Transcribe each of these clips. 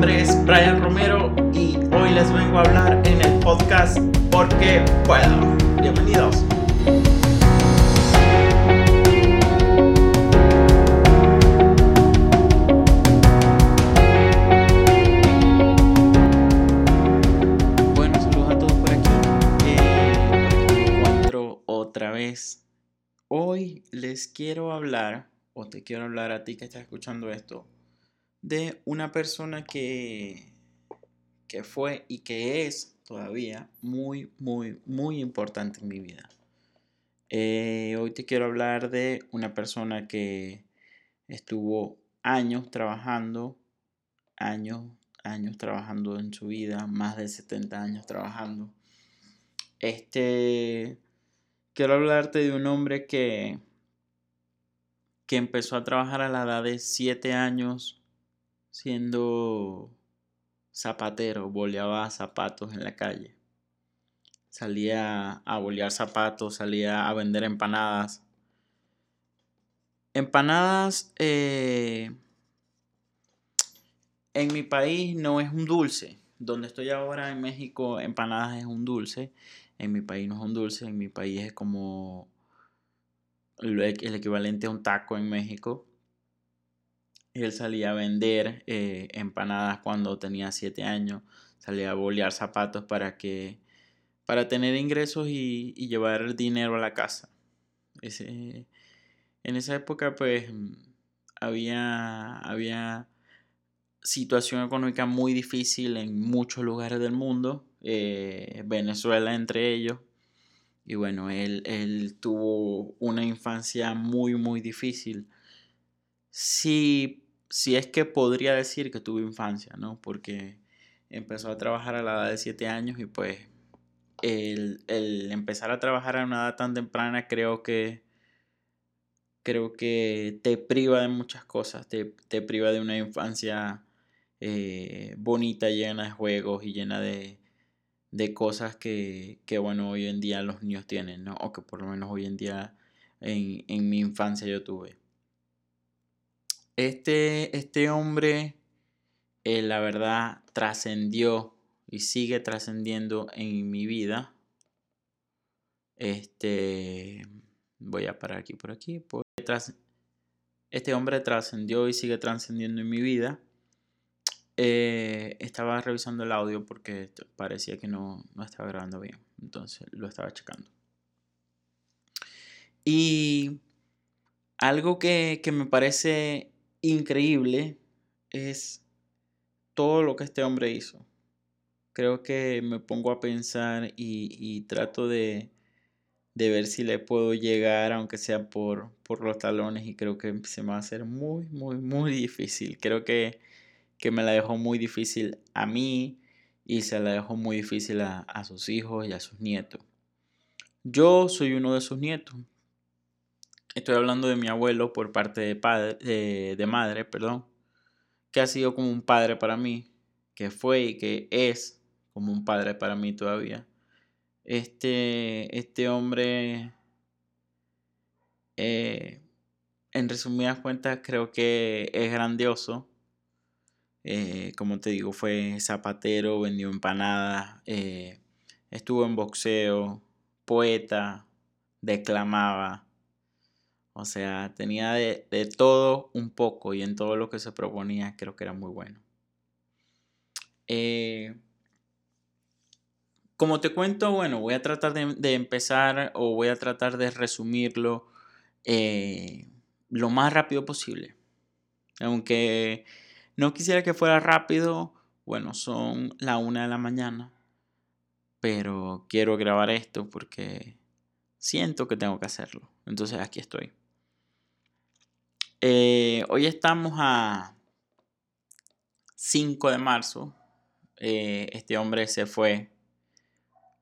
nombre es Brian Romero y hoy les vengo a hablar en el podcast Porque Puedo. Bienvenidos. Bueno, saludos a todos por aquí. Eh, por otra vez. Hoy les quiero hablar, o te quiero hablar a ti que estás escuchando esto, de una persona que, que fue y que es todavía muy, muy, muy importante en mi vida. Eh, hoy te quiero hablar de una persona que estuvo años trabajando, años, años trabajando en su vida, más de 70 años trabajando. Este, quiero hablarte de un hombre que, que empezó a trabajar a la edad de 7 años siendo zapatero, boleaba zapatos en la calle. Salía a bolear zapatos, salía a vender empanadas. Empanadas eh, en mi país no es un dulce. Donde estoy ahora en México, empanadas es un dulce. En mi país no es un dulce. En mi país es como el equivalente a un taco en México. Él salía a vender eh, empanadas cuando tenía 7 años, salía a bolear zapatos para que para tener ingresos y, llevar dinero a la casa. En esa época pues había, había situación económica muy difícil en muchos lugares del mundo, eh, Venezuela entre ellos. Y bueno, él, él tuvo una infancia muy, muy difícil sí es que podría decir que tuve infancia, ¿no? Porque empezó a trabajar a la edad de 7 años y pues el, empezar a trabajar a una edad tan temprana creo que creo que te priva de muchas cosas, te, priva de una infancia eh, bonita, llena de juegos y llena de, cosas que, bueno, hoy en día los niños tienen, ¿no? O que por lo menos hoy en día en, en mi infancia yo tuve. Este, este hombre, eh, la verdad, trascendió y sigue trascendiendo en mi vida. Este, voy a parar aquí por aquí. este hombre trascendió y sigue trascendiendo en mi vida. Eh, estaba revisando el audio porque parecía que no, no estaba grabando bien. Entonces lo estaba checando. Y algo que, que me parece increíble es todo lo que este hombre hizo. Creo que me pongo a pensar y, trato de, ver si le puedo llegar, aunque sea por, por los talones, y creo que se me va a hacer muy, muy, muy difícil. Creo que, me la dejó muy difícil a mí y se la dejó muy difícil a, a sus hijos y a sus nietos. Yo soy uno de sus nietos. Estoy hablando de mi abuelo por parte de, padre, de madre, perdón, que ha sido como un padre para mí, que fue y que es como un padre para mí todavía. Este, este hombre, eh, en resumidas cuentas, creo que es grandioso. Eh, como te digo, fue zapatero, vendió empanadas, eh, estuvo en boxeo, poeta, declamaba o sea, tenía de, todo un poco y en todo lo que se proponía creo que era muy bueno. Eh, como te cuento, bueno, voy a tratar de, empezar o voy a tratar de resumirlo eh, lo más rápido posible. Aunque no quisiera que fuera rápido, bueno, son la una de la mañana, pero quiero grabar esto porque siento que tengo que hacerlo. Entonces aquí estoy. Eh, hoy estamos a 5 de marzo. Eh, este hombre se fue.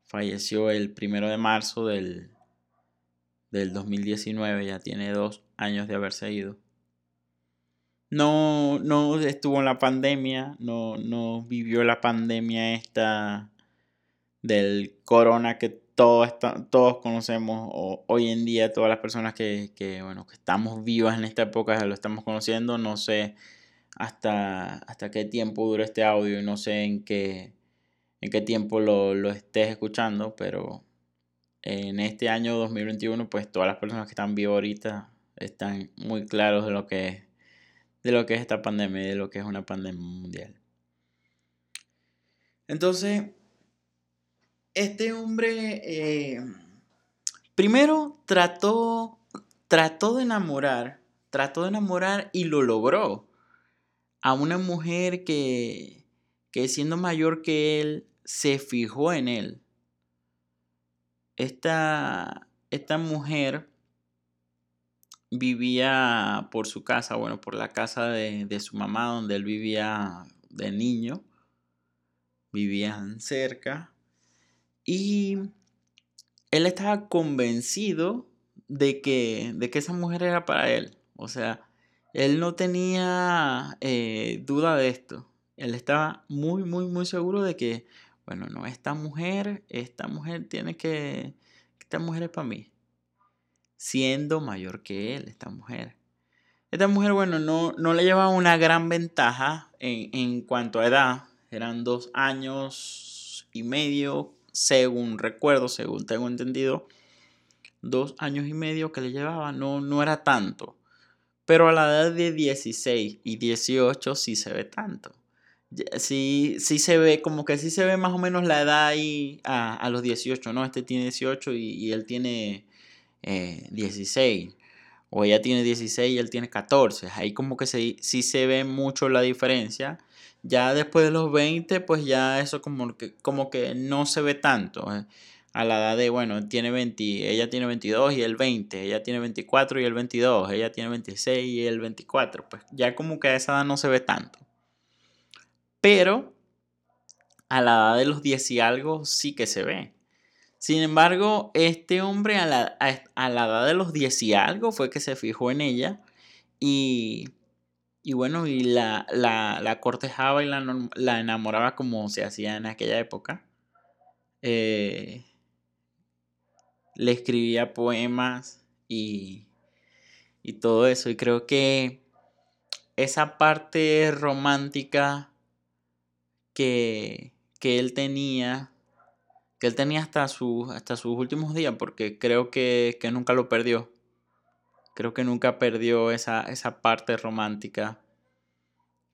Falleció el primero de marzo del, del 2019. Ya tiene dos años de haberse ido. No, no estuvo en la pandemia. No, no vivió la pandemia esta del corona que todos, todos conocemos hoy en día, todas las personas que, bueno, que estamos vivas en esta época lo estamos conociendo. No sé hasta, hasta qué tiempo dura este audio y no sé en qué, en qué tiempo lo, lo estés escuchando, pero en este año 2021 pues todas las personas que están vivos ahorita están muy claros de lo que de lo que es esta pandemia y de lo que es una pandemia mundial. Entonces, este hombre eh, primero trató, trató de enamorar, trató de enamorar y lo logró a una mujer que, que siendo mayor que él, se fijó en él. Esta, esta mujer vivía por su casa, bueno, por la casa de, de su mamá donde él vivía de niño. Vivían cerca. Y él estaba convencido de que, de que esa mujer era para él. O sea, él no tenía eh, duda de esto. Él estaba muy, muy, muy seguro de que, bueno, no, esta mujer, esta mujer tiene que, esta mujer es para mí. Siendo mayor que él, esta mujer. Esta mujer, bueno, no, no le llevaba una gran ventaja en, en cuanto a edad. Eran dos años y medio, según recuerdo, según tengo entendido. Dos años y medio que le llevaba, no, no era tanto. Pero a la edad de 16 y 18 sí se ve tanto. Sí, sí se ve, como que sí se ve más o menos la edad ahí a, los 18, ¿no? Este tiene 18 y, él tiene 16. Eh, o ella tiene 16 y él tiene 14. Ahí como que sí, sí se ve mucho la diferencia. Ya después de los 20, pues ya eso como que, como que no se ve tanto. Eh a la edad de, bueno, tiene 20, ella tiene 22 y él 20, ella tiene 24 y él 22, ella tiene 26 y él 24, pues ya como que a esa edad no se ve tanto. Pero a la edad de los 10 y algo sí que se ve. Sin embargo, este hombre a la, a, la edad de los 10 y algo fue que se fijó en ella y, y bueno, y la, la, la cortejaba y la, la, enamoraba como se hacía en aquella época. Eh, le escribía poemas y, y todo eso. Y creo que esa parte romántica que, que él tenía, que él tenía hasta, su, hasta sus últimos días, porque creo que, que, nunca lo perdió. Creo que nunca perdió esa, esa parte romántica.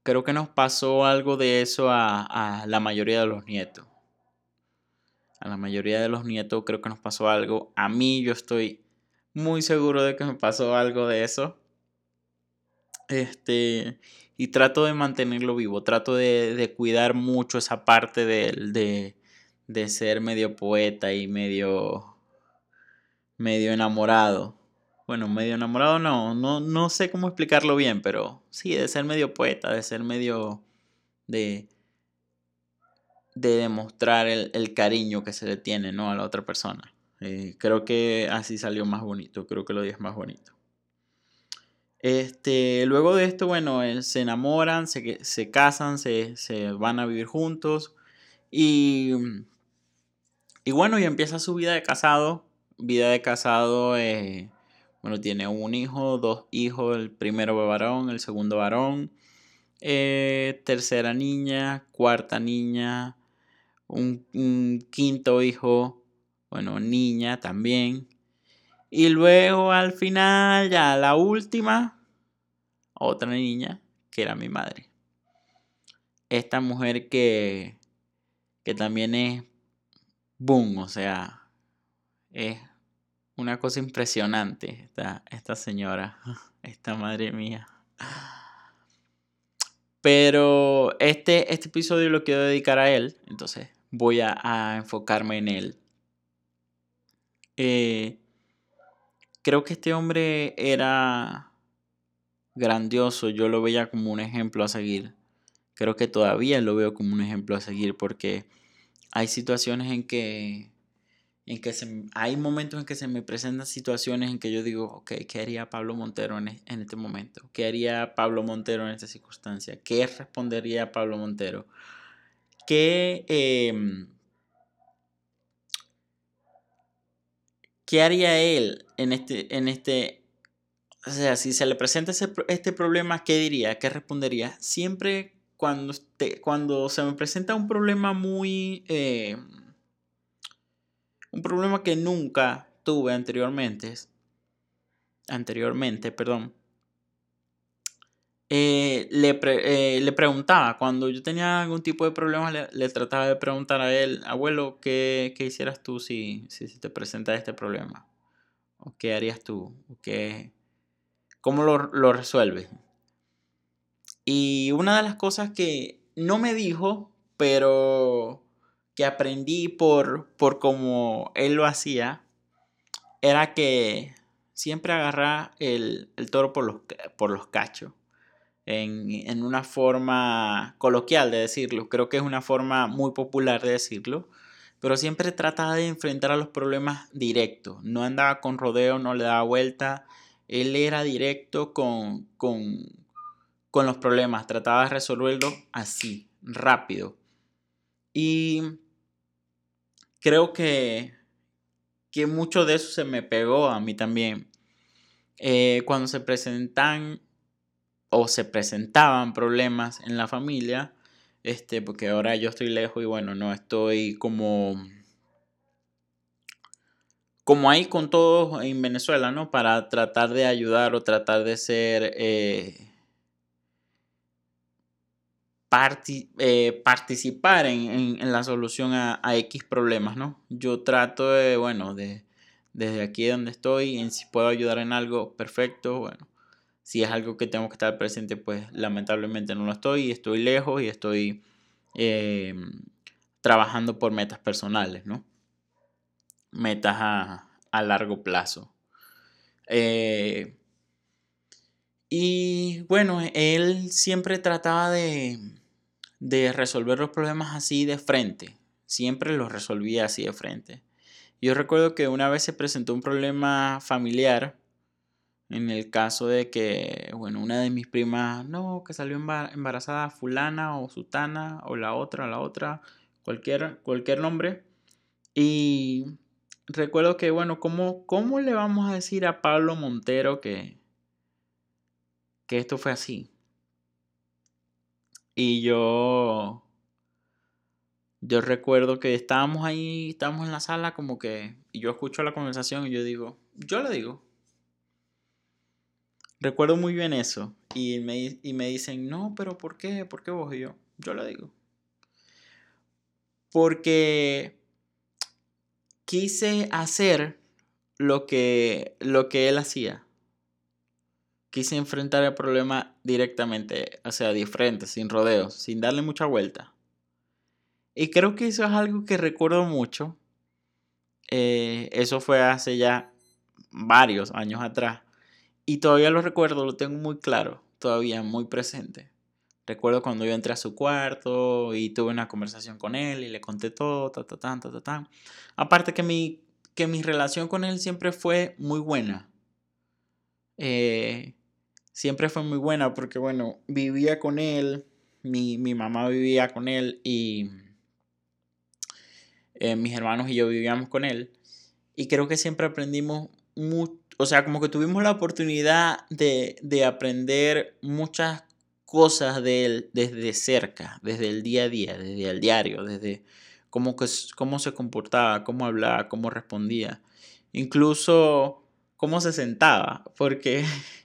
Creo que nos pasó algo de eso a, a la mayoría de los nietos. A la mayoría de los nietos creo que nos pasó algo. A mí yo estoy muy seguro de que me pasó algo de eso. Este, y trato de mantenerlo vivo, trato de, cuidar mucho esa parte de, de, ser medio poeta y medio, medio enamorado. Bueno, medio enamorado no, no, no sé cómo explicarlo bien, pero sí, de ser medio poeta, de ser medio de, de demostrar el, cariño que se le tiene ¿no? a la otra persona. Eh, creo que así salió más bonito, creo que lo dije más bonito. Este, luego de esto, bueno, se enamoran, se, se casan, se, van a vivir juntos y, y bueno, y empieza su vida de casado. Vida de casado, eh, bueno, tiene un hijo, dos hijos, el primero varón, el segundo varón, eh, tercera niña, cuarta niña, un, quinto hijo, bueno, niña también. Y luego al final, ya la última, otra niña, que era mi madre. Esta mujer que, que también es boom, o sea, es una cosa impresionante esta, esta señora, esta madre mía. Pero este, este episodio lo quiero dedicar a él, entonces voy a, enfocarme en él. Eh, creo que este hombre era grandioso, yo lo veía como un ejemplo a seguir. Creo que todavía lo veo como un ejemplo a seguir porque hay situaciones en que en que se, hay momentos en que se me presentan situaciones en que yo digo, ok, ¿qué haría Pablo Montero en, en este momento? ¿Qué haría Pablo Montero en esta circunstancia? ¿Qué respondería Pablo Montero? ¿Qué, em, ¿qué haría él en este, en este, o sea, si se le presenta este problema, ¿qué diría? ¿Qué respondería? Siempre cuando, cuando se me presenta un problema muy... Eh, un problema que nunca tuve anteriormente, anteriormente, perdón, eh, le, eh, le, preguntaba, cuando yo tenía algún tipo de problema, le, trataba de preguntar a él, abuelo, ¿qué, qué hicieras tú si, si, te presenta este problema? ¿O qué harías tú? ¿O qué, ¿Cómo lo, lo resuelves? Y una de las cosas que no me dijo, pero que aprendí por, por cómo él lo hacía, era que siempre agarra el, el toro por los, por los cachos. En, en, una forma coloquial de decirlo. Creo que es una forma muy popular de decirlo. Pero siempre trataba de enfrentar a los problemas directos. No andaba con rodeo, no le daba vuelta él era directo con, con, con los problemas, trataba de resolverlo así, rápido. Y creo que, que mucho de eso se me pegó a mí también. Eh, cuando se presentan o se presentaban problemas en la familia, este, porque ahora yo estoy lejos y bueno, no estoy como como hay con todos en Venezuela, ¿no? Para tratar de ayudar o tratar de ser eh, eh, participar en, la solución a, X problemas, ¿no? Yo trato de, bueno, de, desde aquí donde estoy, en si puedo ayudar en algo, perfecto, bueno. Si es algo que tengo que estar presente, pues lamentablemente no lo estoy, estoy lejos y estoy eh, trabajando por metas personales, ¿no? metas a, largo plazo. Eh, y bueno, él siempre trataba de, de resolver los problemas así de frente. Siempre los resolvía así de frente. Yo recuerdo que una vez se presentó un problema familiar en el caso de que, bueno, una de mis primas, no, que salió embarazada fulana o sutana o la otra, la otra, cualquier, cualquier nombre. Y recuerdo que, bueno, ¿cómo, ¿cómo le vamos a decir a Pablo Montero que, que esto fue así? Y yo, yo recuerdo que estábamos ahí, estábamos en la sala como que, y yo escucho la conversación y yo digo, yo le digo. Recuerdo muy bien eso. Y me, y me dicen, no, pero ¿por qué? ¿Por qué vos y yo? Yo le digo. Porque quise hacer lo que, lo que él hacía. Quise enfrentar el problema directamente, o sea, de frente, sin rodeos, sin darle mucha vuelta. Y creo que eso es algo que recuerdo mucho. Eh, eso fue hace ya varios años atrás. Y todavía lo recuerdo, lo tengo muy claro, todavía muy presente. Recuerdo cuando yo entré a su cuarto y tuve una conversación con él y le conté todo, ta, ta, ta, ta, ta. Aparte que mi, que mi relación con él siempre fue muy buena. Eh, siempre fue muy buena porque, bueno, vivía con él, mi, mamá vivía con él y eh, mis hermanos y yo vivíamos con él. Y creo que siempre aprendimos mucho, o sea, como que tuvimos la oportunidad de, de aprender muchas cosas de él desde cerca, desde el día a día, desde el diario, desde cómo, cómo se comportaba, cómo hablaba, cómo respondía, incluso cómo se sentaba, porque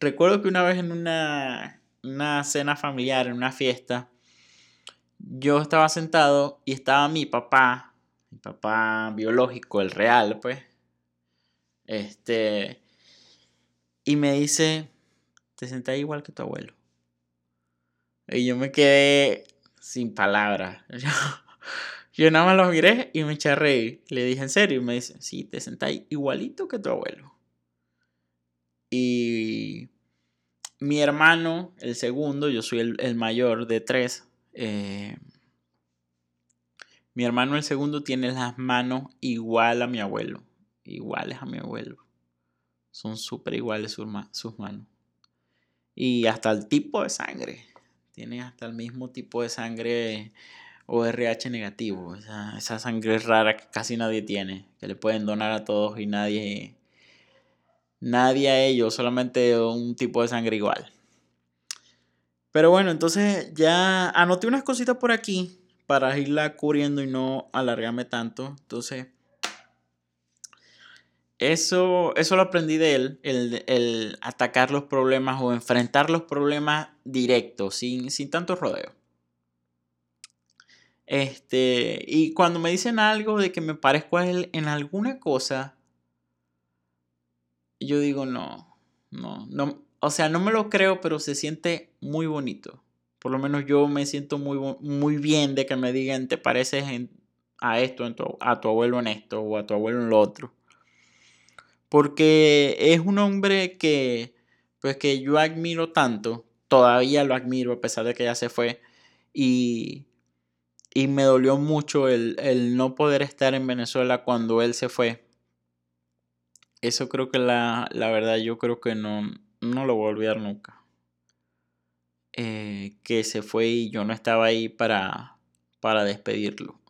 recuerdo que una vez en una, una cena familiar, en una fiesta, yo estaba sentado y estaba mi papá, mi papá biológico, el real, pues, este, y me dice, te sentás igual que tu abuelo. Y yo me quedé sin palabras. Yo, nada más lo miré y me eché a reír. Le dije, ¿en serio? Y me dice, sí, te sentáis igualito que tu abuelo. Y mi hermano, el segundo, yo soy el, mayor de tres. Eh, mi hermano, el segundo, tiene las manos igual a mi abuelo. Iguales a mi abuelo. Son súper iguales sus, manos. Y hasta el tipo de sangre tiene hasta el mismo tipo de sangre o RH negativo, esa, sangre rara que casi nadie tiene, que le pueden donar a todos y nadie, nadie a ellos, solamente un tipo de sangre igual. Pero bueno, entonces ya anoté unas cositas por aquí para irla cubriendo y no alargarme tanto. Entonces, eso, eso lo aprendí de él, el, atacar los problemas o enfrentar los problemas directos, sin, sin tanto rodeo. Este, y cuando me dicen algo de que me parezco a él en alguna cosa, yo digo no, no, no, o sea, no me lo creo, pero se siente muy bonito. Por lo menos yo me siento muy, muy bien de que me digan, te pareces a esto, a tu abuelo en esto o a tu abuelo en lo otro. Porque es un hombre que, pues que yo admiro tanto, todavía lo admiro a pesar de que ya se fue. Y, y me dolió mucho el, el no poder estar en Venezuela cuando él se fue eso creo que la, la verdad yo creo que no, no lo voy a olvidar nunca. Eh, que se fue y yo no estaba ahí para, para despedirlo.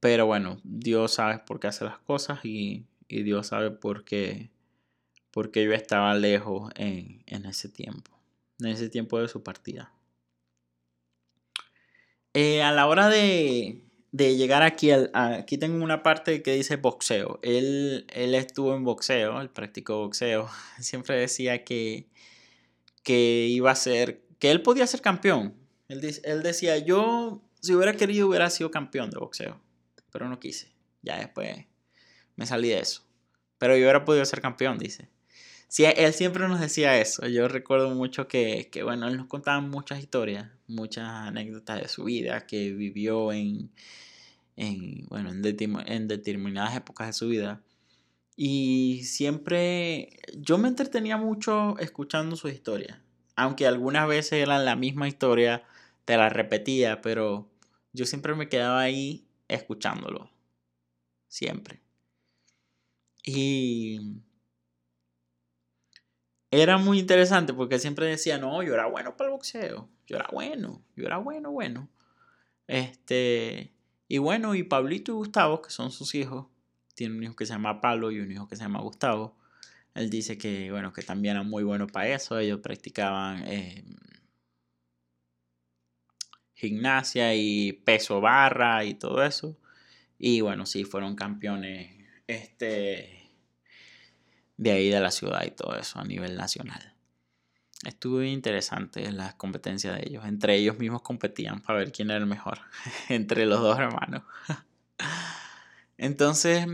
Pero bueno, Dios sabe por qué hace las cosas y, y Dios sabe por qué, por qué yo estaba lejos en, en, ese tiempo, en ese tiempo de su partida. Eh, a la hora de, de llegar aquí, aquí tengo una parte que dice boxeo. Él, él estuvo en boxeo, él practicó boxeo. Siempre decía que, que iba a ser, que él podía ser campeón. Él, él decía, yo si hubiera querido hubiera sido campeón de boxeo, pero no quise. Ya después me salí de eso. Pero yo hubiera podido ser campeón, dice. Sí, él siempre nos decía eso. Yo recuerdo mucho que, que, bueno, él nos contaba muchas historias, muchas anécdotas de su vida, que vivió en, en, bueno, en, determinadas épocas de su vida. Y siempre yo me entretenía mucho escuchando su historia. Aunque algunas veces eran la misma historia, te la repetía, pero yo siempre me quedaba ahí escuchándolo. Siempre. Y era muy interesante porque siempre decía, no, yo era bueno para el boxeo. Yo era bueno, yo era bueno, bueno. Este, y bueno, y Pablito y Gustavo, que son sus hijos, tiene un hijo que se llama Pablo y un hijo que se llama Gustavo. Él dice que, bueno, que también eran muy buenos para eso. Ellos practicaban eh, gimnasia y peso barra y todo eso. Y bueno, sí, fueron campeones este, de ahí de la ciudad y todo eso a nivel nacional. Estuvo interesante las competencias de ellos. Entre ellos mismos competían para ver quién era el mejor. Entre los dos hermanos. Entonces,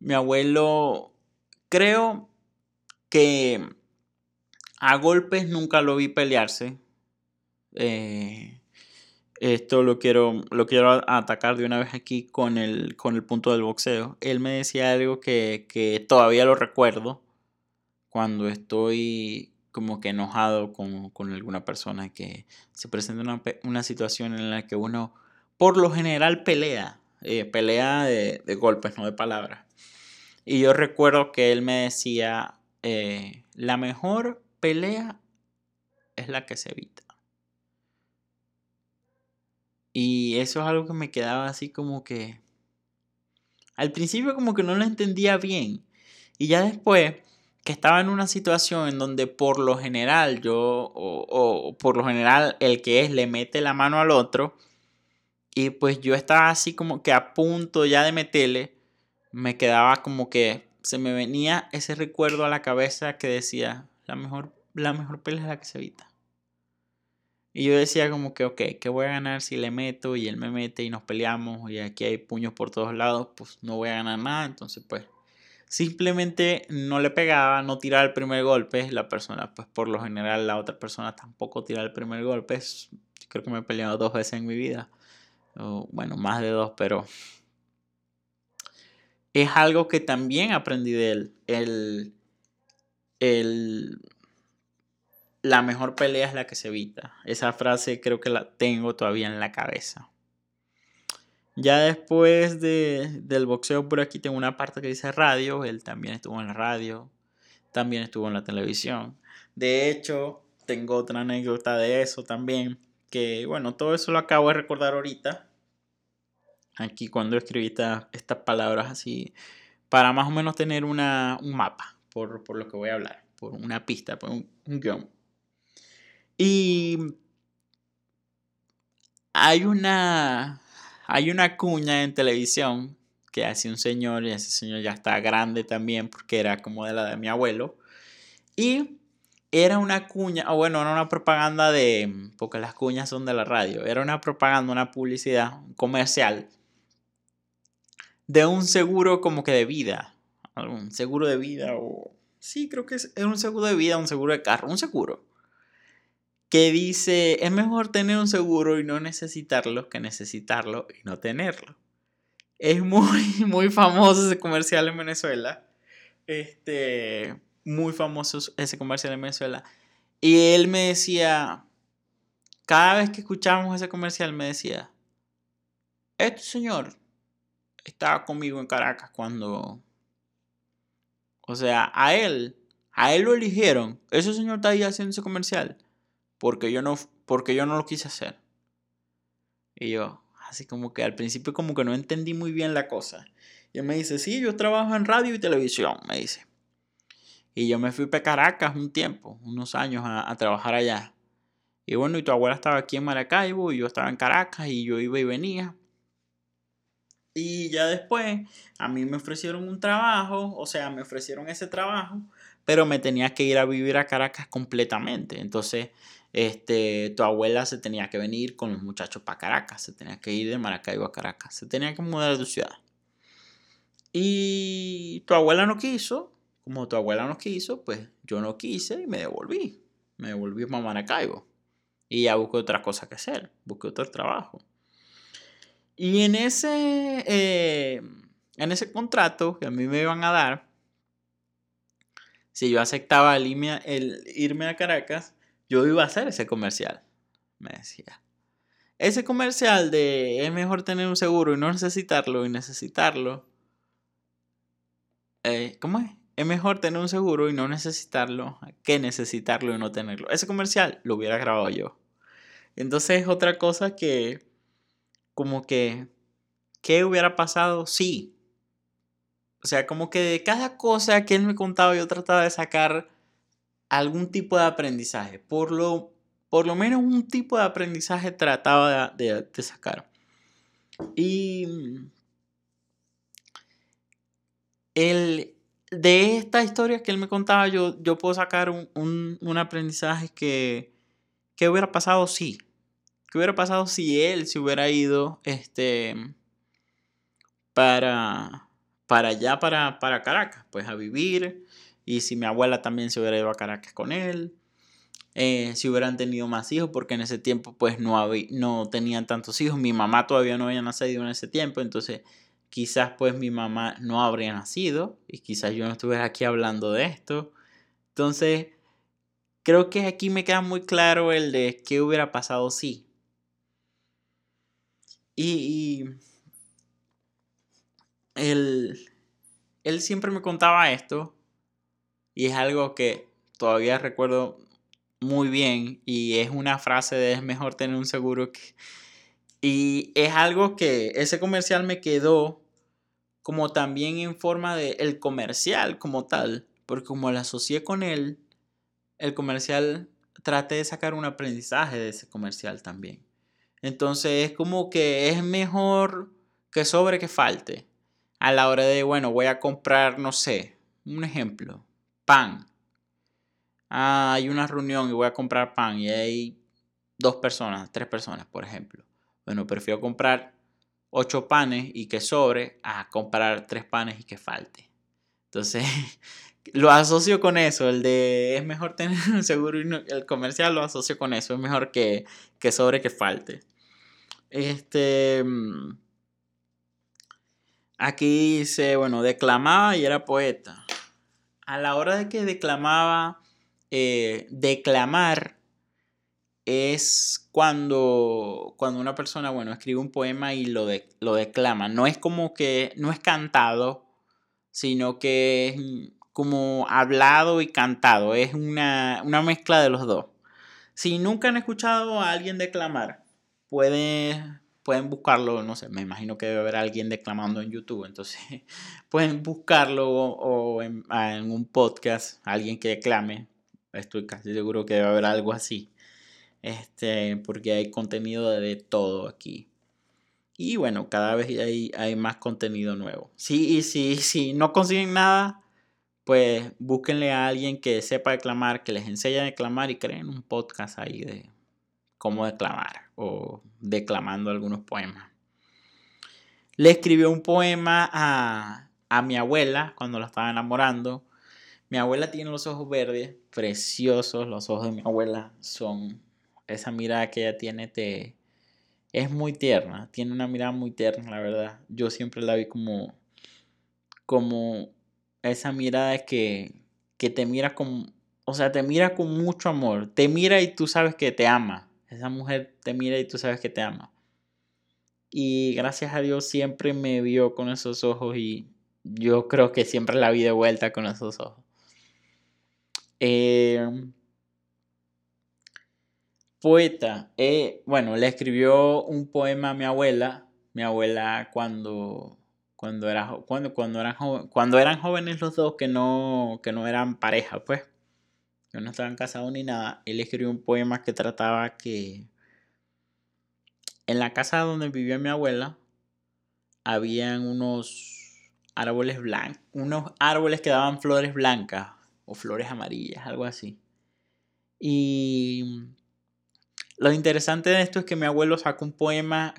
mi abuelo, creo que a golpes nunca lo vi pelearse. Eh, esto lo quiero, lo quiero atacar de una vez aquí con el, con el punto del boxeo. Él me decía algo que, que todavía lo recuerdo cuando estoy como que enojado con, con alguna persona que se presenta una, una, situación en la que uno por lo general pelea, eh, pelea de, de, golpes, no de palabras. Y yo recuerdo que él me decía, eh, la mejor pelea es la que se evita. Y eso es algo que me quedaba así como que... Al principio como que no lo entendía bien. Y ya después que estaba en una situación en donde por lo general yo, o, por lo general el que es le mete la mano al otro, y pues yo estaba así como que a punto ya de meterle, me quedaba como que se me venía ese recuerdo a la cabeza que decía, la mejor, la mejor pelea es la que se evita. Y yo decía como que, ok, ¿qué voy a ganar si le meto y él me mete y nos peleamos y aquí hay puños por todos lados? Pues no voy a ganar nada, entonces pues simplemente no le pegaba, no tiraba el primer golpe. La persona, pues por lo general, la otra persona tampoco tira el primer golpe. Creo que me he peleado dos veces en mi vida. bueno, más de dos, pero es algo que también aprendí de él. El, el, la mejor pelea es la que se evita. Esa frase creo que la tengo todavía en la cabeza. Ya después de, del boxeo por aquí tengo una parte que dice radio. Él también estuvo en la radio. También estuvo en la televisión. De hecho, tengo otra anécdota de eso también. Que bueno, todo eso lo acabo de recordar ahorita. Aquí cuando escribí estas palabras así para más o menos tener una, un mapa por, por, lo que voy a hablar, por una pista, por un, un guion. Y hay una, hay una cuña en televisión que hace un señor, y ese señor ya está grande también, porque era como de la de mi abuelo. Y era una cuña, o bueno, era una propaganda de, porque las cuñas son de la radio, era una propaganda, una publicidad comercial de un seguro como que de vida, un seguro de vida o... Sí, creo que es un seguro de vida, un seguro de carro, un seguro. Que dice, es mejor tener un seguro y no necesitarlo que necesitarlo y no tenerlo. Es muy, muy famoso ese comercial en Venezuela. Este, muy famoso ese comercial en Venezuela. Y él me decía, cada vez que escuchábamos ese comercial me decía, este señor estaba conmigo en Caracas cuando... O sea, a él, a él lo eligieron. Ese señor está ahí haciendo ese comercial porque yo no, porque yo no lo quise hacer. Y yo, así como que al principio como que no entendí muy bien la cosa. Y él me dice, sí, yo trabajo en radio y televisión, me dice. Y yo me fui para Caracas un tiempo, unos años a, trabajar allá. Y bueno, y tu abuela estaba aquí en Maracaibo y yo estaba en Caracas y yo iba y venía. Y ya después a mí me ofrecieron un trabajo, o sea, me ofrecieron ese trabajo, pero me tenía que ir a vivir a Caracas completamente. Entonces, este, tu abuela se tenía que venir con los muchachos para Caracas, se tenía que ir de Maracaibo a Caracas, se tenía que mudar de ciudad. Y tu abuela no quiso, como tu abuela no quiso, pues yo no quise y me devolví. Me devolví para Maracaibo. Y ya busqué otra cosa que hacer, busqué otro trabajo. Y en ese, eh, en ese contrato que a mí me iban a dar, si yo aceptaba el irme a Caracas, yo iba a hacer ese comercial, me decía. Ese comercial de es mejor tener un seguro y no necesitarlo y necesitarlo. Eh, ¿Cómo es? Es mejor tener un seguro y no necesitarlo que necesitarlo y no tenerlo. Ese comercial lo hubiera grabado yo. Entonces es otra cosa que, como que, ¿qué hubiera pasado? Sí. O sea, como que de cada cosa que él me contaba yo trataba de sacar algún tipo de aprendizaje. Por lo, por lo menos un tipo de aprendizaje trataba de, sacar. Y el, de esta historia que él me contaba, yo, yo puedo sacar un, aprendizaje que, que hubiera pasado si. ¿Qué hubiera pasado si él se hubiera ido este, para, para allá, para, para Caracas? Pues a vivir, y si mi abuela también se hubiera ido a Caracas con él, eh, si hubieran tenido más hijos, porque en ese tiempo pues no, había, no tenían tantos hijos, mi mamá todavía no había nacido en ese tiempo, entonces quizás pues mi mamá no habría nacido y quizás yo no estuviera aquí hablando de esto. Entonces, creo que aquí me queda muy claro el de qué hubiera pasado si. Y, y él, él siempre me contaba esto y es algo que todavía recuerdo muy bien y es una frase de es mejor tener un seguro que... Y es algo que ese comercial me quedó como también en forma de el comercial como tal, porque como la asocié con él, el comercial traté de sacar un aprendizaje de ese comercial también. Entonces es como que es mejor que sobre que falte. A la hora de, bueno, voy a comprar, no sé, un ejemplo, pan. Ah, hay una reunión y voy a comprar pan y hay dos personas, tres personas, por ejemplo. Bueno, prefiero comprar ocho panes y que sobre a comprar tres panes y que falte. Entonces, lo asocio con eso, el de es mejor tener un seguro y el comercial lo asocio con eso, es mejor que, que sobre que falte. Este. Mm, aquí dice, bueno, declamaba y era poeta a la hora de que declamaba, eh, declamar es cuando, cuando una persona, bueno, escribe un poema y lo, lo declama. No es como que, no es cantado, sino que es como hablado y cantado. Es una, una mezcla de los dos. Si nunca han escuchado a alguien declamar, puede, pueden buscarlo, no sé, me imagino que debe haber alguien declamando en YouTube, entonces pueden buscarlo o, en, un podcast, alguien que declame, estoy casi seguro que debe haber algo así, este, porque hay contenido de todo aquí. Y bueno, cada vez hay, hay más contenido nuevo. Sí, y si, si no consiguen nada, pues búsquenle a alguien que sepa declamar, que les enseñe a declamar y creen un podcast ahí de cómo declamar o declamando algunos poemas. Le escribió un poema a, a mi abuela cuando la estaba enamorando. Mi abuela tiene los ojos verdes, preciosos. Los ojos de mi abuela son esa mirada que ella tiene te, es muy tierna, tiene una mirada muy tierna, la verdad. Yo siempre la vi como, como esa mirada que, que te mira con, o sea, te mira con mucho amor, te mira y tú sabes que te ama. Esa mujer te mira y tú sabes que te ama. Y gracias a Dios siempre me vio con esos ojos y yo creo que siempre la vi de vuelta con esos ojos. Eh, Poeta, eh, bueno, le escribió un poema a mi abuela, mi abuela cuando, cuando, cuando, cuando, eran, cuando eran jóvenes los dos, que no, que no eran pareja, pues, que no estaban casados ni nada, él escribió un poema que trataba que en la casa donde vivía mi abuela habían unos árboles blancos, unos árboles que daban flores blancas o flores amarillas, algo así. Y lo interesante de esto es que mi abuelo sacó un poema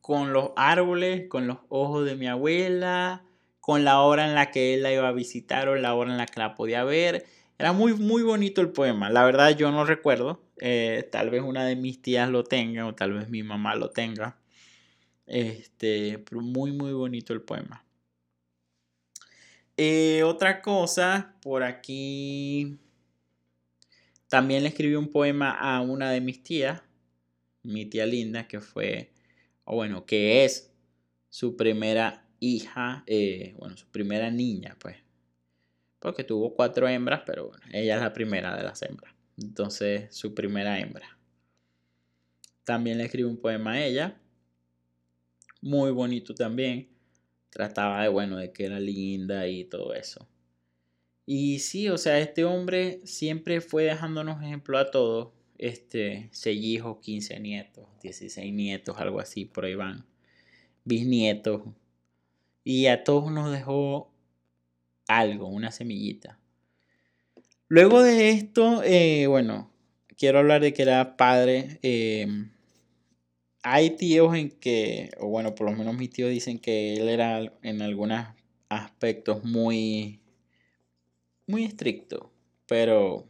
con los árboles, con los ojos de mi abuela, con la hora en la que él la iba a visitar o la hora en la que la podía ver. Era muy, muy bonito el poema. La verdad yo no recuerdo. Eh, tal vez una de mis tías lo tenga o tal vez mi mamá lo tenga. Este, pero muy, muy bonito el poema. Eh, otra cosa, por aquí también le escribí un poema a una de mis tías, mi tía Linda, que fue, o bueno, que es su primera hija, eh, bueno, su primera niña, pues. Porque tuvo cuatro hembras, pero bueno, ella es la primera de las hembras. Entonces, su primera hembra. También le escribí un poema a ella. Muy bonito también. Trataba de, bueno, de que era linda y todo eso. Y sí, o sea, este hombre siempre fue dejándonos ejemplo a todos. Este, 6 hijos, 15 nietos, 16 nietos, algo así, por ahí van. Bisnietos. Y a todos nos dejó algo, una semillita. Luego de esto, eh, bueno, quiero hablar de que era padre. Em, hay tíos en que, o bueno, por lo menos mis tíos dicen que él era en algunos aspectos muy muy estricto, pero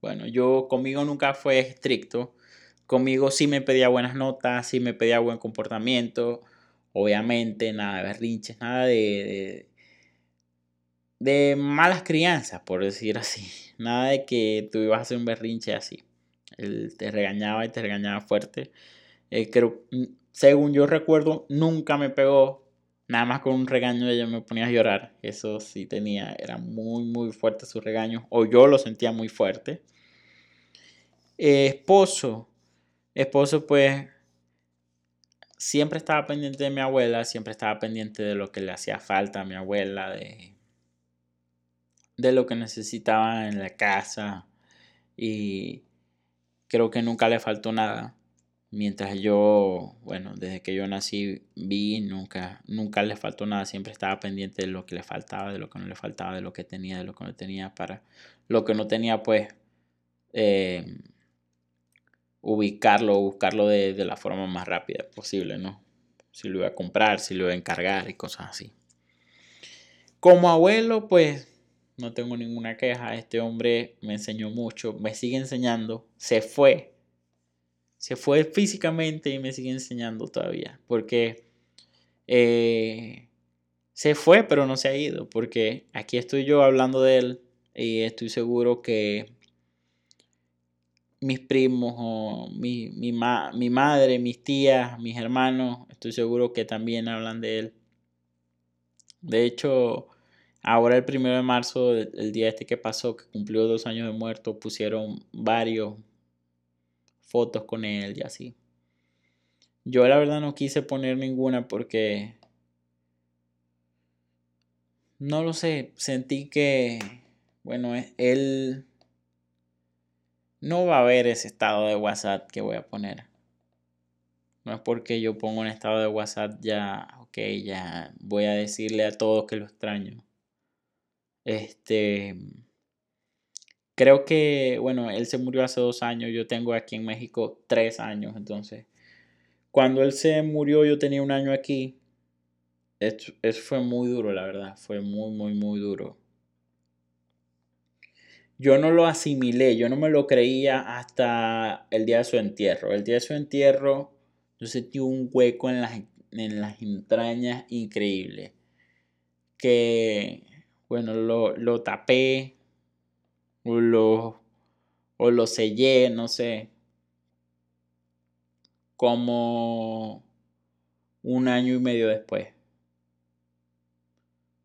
bueno, yo conmigo nunca fue estricto. Conmigo sí me pedía buenas notas, sí me pedía buen comportamiento. Obviamente, nada de berrinches, nada de, de, malas crianzas, por decir así. Nada de que tú ibas a hacer un berrinche así. Él te regañaba y te regañaba fuerte. Eh, creo, mm, según yo recuerdo, nunca me pegó nada más con un regaño ella me ponía a llorar. Eso sí tenía, era muy, muy fuerte su regaño, o yo lo sentía muy fuerte. esposo, esposo pues siempre estaba pendiente de mi abuela, siempre estaba pendiente de lo que le hacía falta a mi abuela, de, de lo que necesitaba en la casa y creo que nunca le faltó nada mientras yo, bueno, desde que yo nací vi, nunca, nunca le faltó nada, siempre estaba pendiente de lo que le faltaba, de lo que no le faltaba, de lo que tenía, de lo que no tenía, para lo que no tenía, pues, eh, ubicarlo, buscarlo de, de, la forma más rápida posible, ¿no? Si lo iba a comprar, si lo iba a encargar y cosas así. Como abuelo, pues, no tengo ninguna queja, este hombre me enseñó mucho, me sigue enseñando, se fue, se fue físicamente y me sigue enseñando todavía. Porque eh, se fue, pero no se ha ido. Porque aquí estoy yo hablando de él y estoy seguro que mis primos o mi, mi, mi madre, mis tías, mis hermanos, estoy seguro que también hablan de él. De hecho, ahora el primero de marzo, el día este que pasó, que cumplió dos años de muerto, pusieron varios fotos con él y así. Yo la verdad no quise poner ninguna porque... No lo sé, sentí que, bueno, él no va a ver ese estado de WhatsApp que voy a poner. No es porque yo pongo un estado de WhatsApp ya, ok, ya voy a decirle a todos que lo extraño. Este, creo que, bueno, él se murió hace dos años, yo tengo aquí en México tres años, entonces, cuando él se murió yo tenía un año aquí. Eso, fue muy duro, la verdad, fue muy, muy, muy duro. Yo no lo asimilé, yo no me lo creía hasta el día de su entierro. El día de su entierro yo sentí un hueco en las, en las entrañas increíble. Que, bueno, lo, lo tapé, o lo, o lo sellé, no sé, como un año y medio después.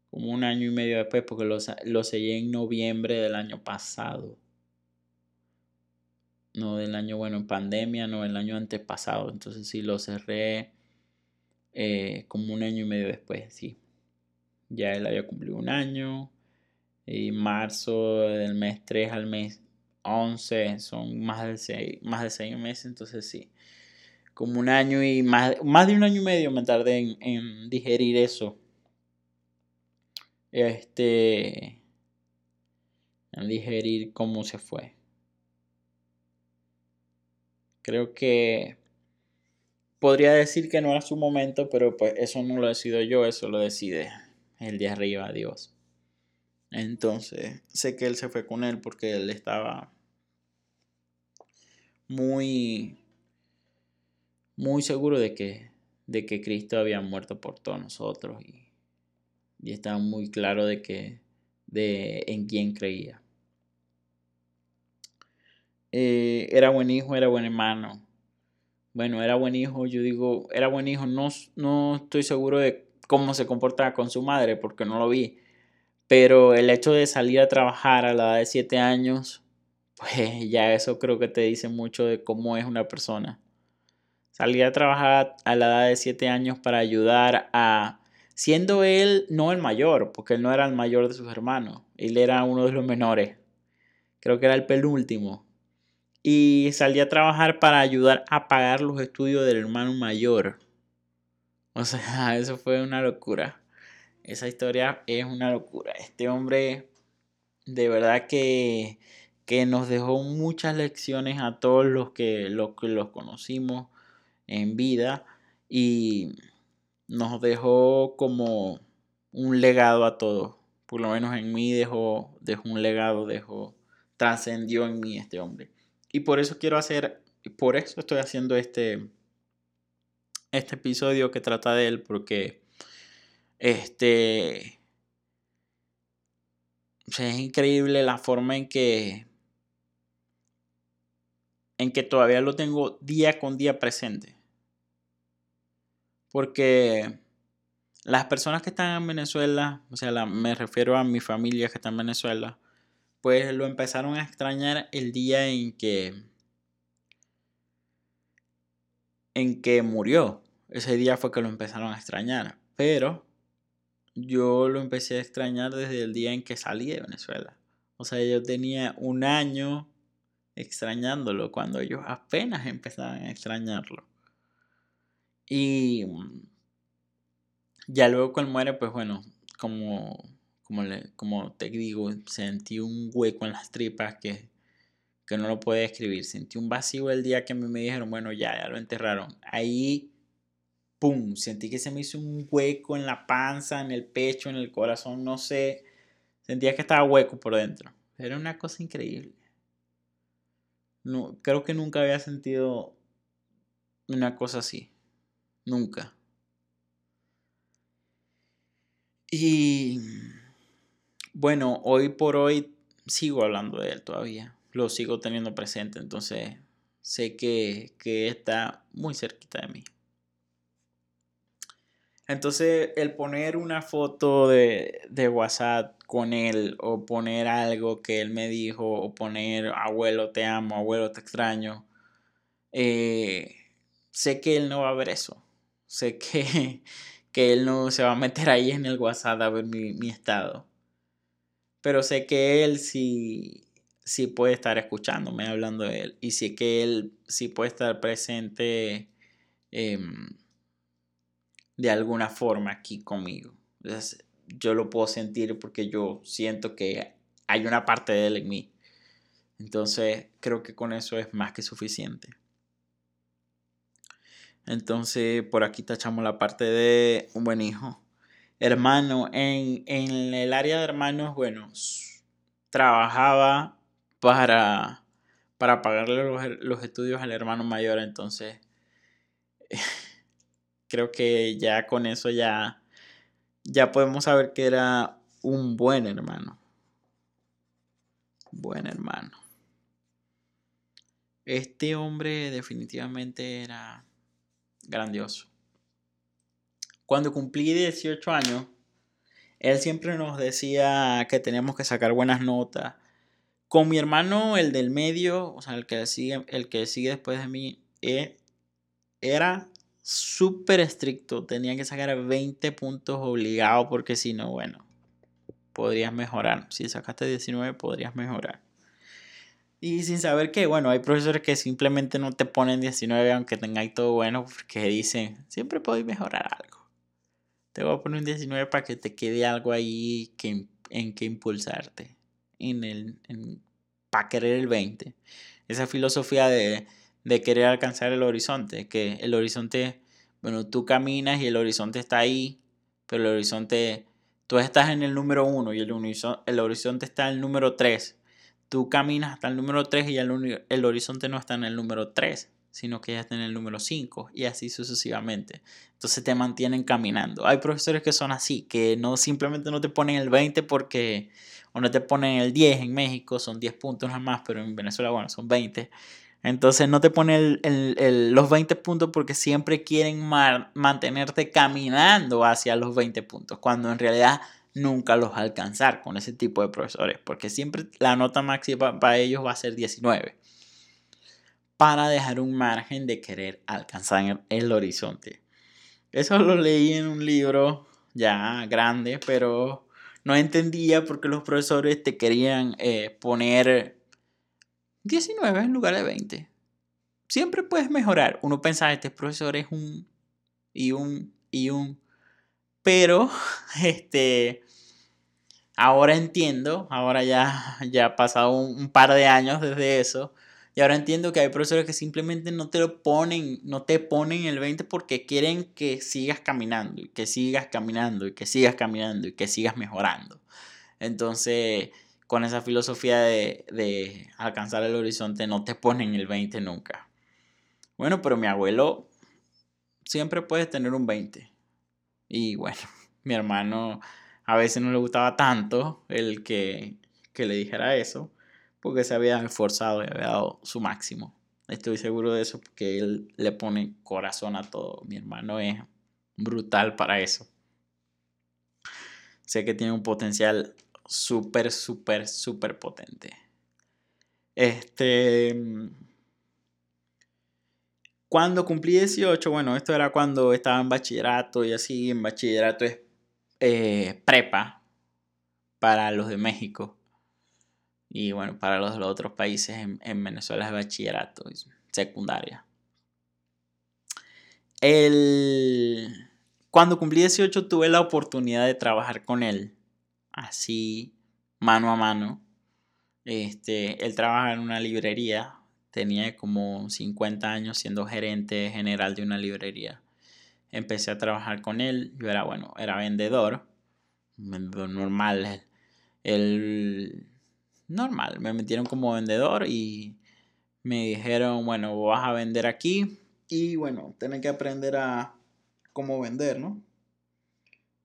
Como un año y medio después, porque lo, lo sellé en noviembre del año pasado. No del año, bueno, en pandemia, no, el año antepasado. Entonces sí, lo cerré eh, como un año y medio después, sí. Ya él había cumplido un año y marzo del mes 3 al mes 11 son más de 6, más de 6 meses, entonces sí, como un año y más, más de un año y medio me tardé en, digerir eso. Este, en digerir cómo se fue. Creo que podría decir que no era su momento, pero pues eso no lo decido yo, eso lo decide el de arriba, Dios. Entonces, sé que él se fue con él porque él estaba muy, muy seguro de que, de que Cristo había muerto por todos nosotros y, y estaba muy claro de que de en quién creía. Eh, era buen hijo, era buen hermano. Bueno, era buen hijo, yo digo, era buen hijo, no, no estoy seguro de cómo se comportaba con su madre porque no lo vi pero el hecho de salir a trabajar a la edad de 7 años, pues ya eso creo que te dice mucho de cómo es una persona. Salir a trabajar a la edad de 7 años para ayudar a, siendo él no el mayor, porque él no era el mayor de sus hermanos, él era uno de los menores, creo que era el penúltimo. Y salí a trabajar para ayudar a pagar los estudios del hermano mayor. O sea, eso fue una locura. Esa historia es una locura. Este hombre de verdad que, que nos dejó muchas lecciones a todos los que, los los conocimos en vida y nos dejó como un legado a todos. Por lo menos en mí dejó, dejó un legado, dejó, trascendió en mí este hombre. Y por eso quiero hacer, por eso estoy haciendo este, este episodio que trata de él, porque este. es increíble la forma en que. En que todavía lo tengo día con día presente. Porque las personas que están en Venezuela, o sea, me refiero a mi familia que está en Venezuela, pues lo empezaron a extrañar el día en que. en que murió. Ese día fue que lo empezaron a extrañar. Pero yo lo empecé a extrañar desde el día en que salí de Venezuela. O sea, yo tenía un año extrañándolo cuando ellos apenas empezaban a extrañarlo. Y ya luego cuando muere, pues bueno, como, como, le, como te digo, sentí un hueco en las tripas que, que no lo puedo describir. Sentí un vacío el día que me, me dijeron, bueno, ya, ya lo enterraron. Ahí ¡pum! Sentí que se me hizo un hueco en la panza, en el pecho, en el corazón, no sé. Sentía que estaba hueco por dentro. Era una cosa increíble. No, creo que nunca había sentido una cosa así. Nunca. Y bueno, hoy por hoy sigo hablando de él todavía. Lo sigo teniendo presente. Entonces sé que, que está muy cerquita de mí. Entonces, el poner una foto de, WhatsApp con él, o poner algo que él me dijo, o poner abuelo te amo, abuelo te extraño, eh, sé que él no va a ver eso. Sé que, que él no se va a meter ahí en el WhatsApp a ver mi, mi estado. Pero sé que él sí, sí puede estar escuchándome hablando de él. Y sé que él sí puede estar presente em, de alguna forma aquí conmigo. yo lo puedo sentir porque yo siento que hay una parte de él en mí. Entonces creo que con eso es más que suficiente. Entonces por aquí tachamos la parte de un buen hijo. Hermano, en, el área de hermanos, bueno, trabajaba para, para pagarle los, los estudios al hermano mayor. Entonces creo que ya con eso ya, ya podemos saber que era un buen hermano. Buen hermano. Este hombre definitivamente era grandioso. Cuando cumplí 18 años, él siempre nos decía que teníamos que sacar buenas notas. Con mi hermano, el del medio, o sea, el que sigue, el que sigue después de mí, eh, era súper estricto. Tenía que sacar 20 puntos obligados porque si no, bueno, podrías mejorar. Si sacaste 19, podrías mejorar. Y sin saber que, bueno, hay profesores que simplemente no te ponen 19 aunque tengáis todo bueno, porque dicen, siempre podéis mejorar algo. Te voy a poner un 19 para que te quede algo ahí que, en que impulsarte. En el, para querer el 20. Esa filosofía de, de querer alcanzar el horizonte, que el horizonte, bueno, tú caminas y el horizonte está ahí, pero el horizonte, tú estás en el número 1 y el, el horizonte está en el número 3 tú caminas hasta el número 3 y el, el horizonte no está en el número 3, sino que ya está en el número 5 y así sucesivamente. Entonces te mantienen caminando. Hay profesores que son así, que no simplemente no te ponen el 20 porque, o no te ponen el 10 en México, son 10 puntos nada más, pero en Venezuela, bueno, son 20. Entonces no te ponen los 20 puntos porque siempre quieren mantenerte caminando hacia los 20 puntos, cuando en realidad nunca los alcanzar con ese tipo de profesores, porque siempre la nota máxima para ellos va a ser 19, para dejar un margen de querer alcanzar el horizonte. Eso lo leí en un libro ya grande, pero no entendía por qué los profesores te querían eh, poner 19 en lugar de 20. Siempre puedes mejorar. Uno piensa, este profesor es un y un y un. Pero, este, ahora entiendo, ahora ya, ya ha pasado un, par de años desde eso, y ahora entiendo que hay profesores que simplemente no te lo ponen, no te ponen el 20 porque quieren que sigas caminando, y que sigas caminando, y que sigas caminando, y que sigas mejorando. Entonces, con esa filosofía de, de alcanzar el horizonte, no te ponen el 20 nunca. Bueno, pero mi abuelo siempre puede tener un 20. Y bueno, mi hermano a veces no le gustaba tanto el que, que le dijera eso, porque se había esforzado y había dado su máximo. Estoy seguro de eso porque él le pone corazón a todo. Mi hermano es brutal para eso. Sé que tiene un potencial súper, súper, súper potente. Este. Cuando cumplí 18, bueno, esto era cuando estaba en bachillerato y así, en bachillerato es eh, prepa para los de México. Y bueno, para los de los otros países en, Venezuela es bachillerato, secundaria. El... Cuando cumplí 18 tuve la oportunidad de trabajar con él, así mano a mano. Este, él trabaja en una librería, tenía como 50 años siendo gerente general de una librería empecé a trabajar con él. Yo era, bueno, era vendedor, vendedor normal. El, normal, me metieron como vendedor y me dijeron, bueno, vas a vender aquí y bueno, tenés que aprender a cómo vender, ¿no?